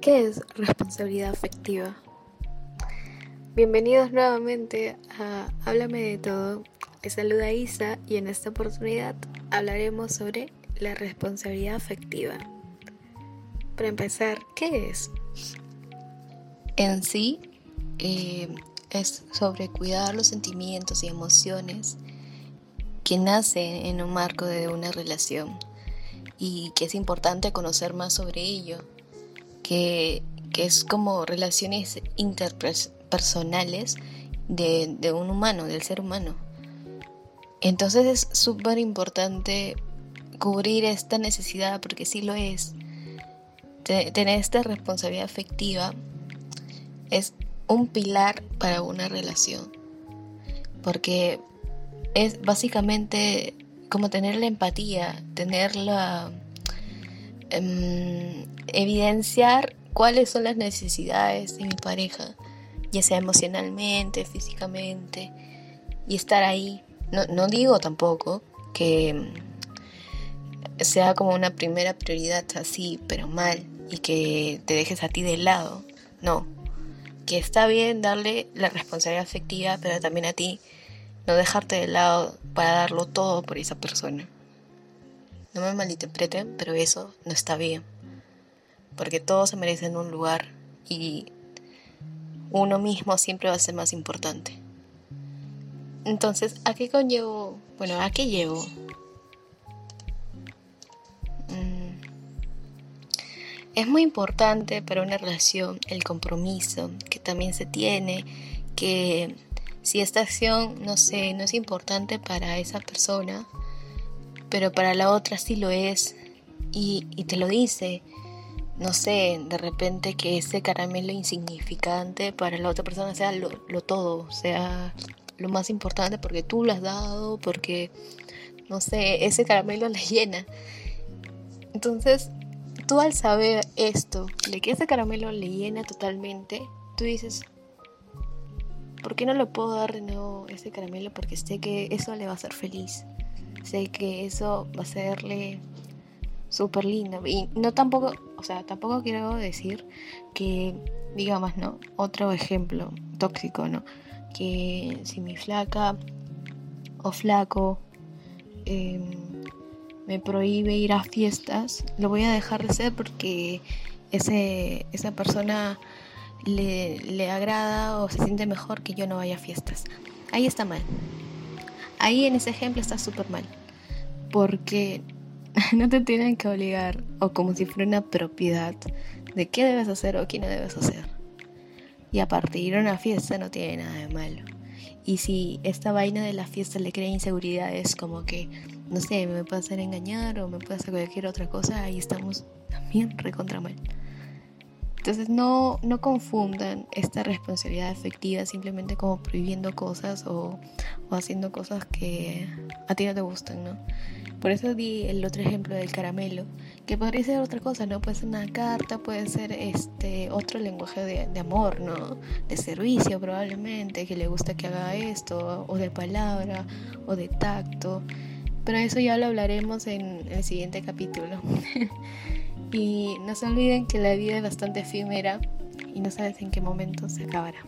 ¿Qué es responsabilidad afectiva? Bienvenidos nuevamente a Háblame de todo. Les saluda Isa y en esta oportunidad hablaremos sobre la responsabilidad afectiva. Para empezar, ¿qué es? En sí, eh, es sobre cuidar los sentimientos y emociones que nacen en un marco de una relación y que es importante conocer más sobre ello, que, es como relaciones interpersonales de, de un humano, del ser humano. Entonces es súper importante cubrir esta necesidad, porque sí lo es. Tener esta responsabilidad afectiva es un pilar para una relación. Porque es básicamente como tener la empatía, tener la... Em, evidenciar cuáles son las necesidades de mi pareja, ya sea emocionalmente, físicamente, y estar ahí. No, no digo tampoco que sea como una primera prioridad así, pero mal, y que te dejes a ti de lado. No, que está bien darle la responsabilidad afectiva, pero también a ti no dejarte de lado para darlo todo por esa persona. No me malinterpreten, pero eso no está bien. Porque todos se merecen un lugar y uno mismo siempre va a ser más importante. Entonces, ¿a qué conllevo? Bueno, ¿a qué llevo? Es muy importante para una relación el compromiso que también se tiene, que si esta acción, no sé, no es importante para esa persona, pero para la otra sí lo es, y, te lo dice, no sé, de repente que ese caramelo insignificante para la otra persona sea lo, lo todo, sea lo más importante porque tú lo has dado, porque, no sé, ese caramelo la llena. Entonces, tú al saber esto, de que ese caramelo le llena totalmente, tú dices, ¿por qué no le puedo dar de nuevo ese caramelo? Porque sé que eso le va a hacer feliz. Sé que eso va a serle súper lindo. Y no tampoco, o sea, tampoco quiero decir que, digamos, ¿no? Otro ejemplo tóxico, ¿no? Que si mi flaca o flaco eh, me prohíbe ir a fiestas, lo voy a dejar de hacer porque ese, esa persona le, le agrada o se siente mejor que yo no vaya a fiestas. Ahí está mal. Ahí en ese ejemplo está súper mal. Porque no te tienen que obligar o como si fuera una propiedad de qué debes hacer o qué no debes hacer. Y a partir de una fiesta no tiene nada de malo. Y si esta vaina de la fiesta le crea inseguridades como que no sé, me puede hacer engañar o me puede hacer cualquier otra cosa, ahí estamos también recontra mal. Entonces no, no confundan esta responsabilidad afectiva simplemente como prohibiendo cosas o, o, haciendo cosas que a ti no te gustan, ¿no? Por eso di el otro ejemplo del caramelo, que podría ser otra cosa, ¿no? Puede ser una carta, puede ser este otro lenguaje de, de amor, ¿no? De servicio probablemente, que le gusta que haga esto, o de palabra, o de tacto. Pero eso ya lo hablaremos en el siguiente capítulo. y no se olviden que la vida es bastante efímera y no sabes en qué momento se acabará.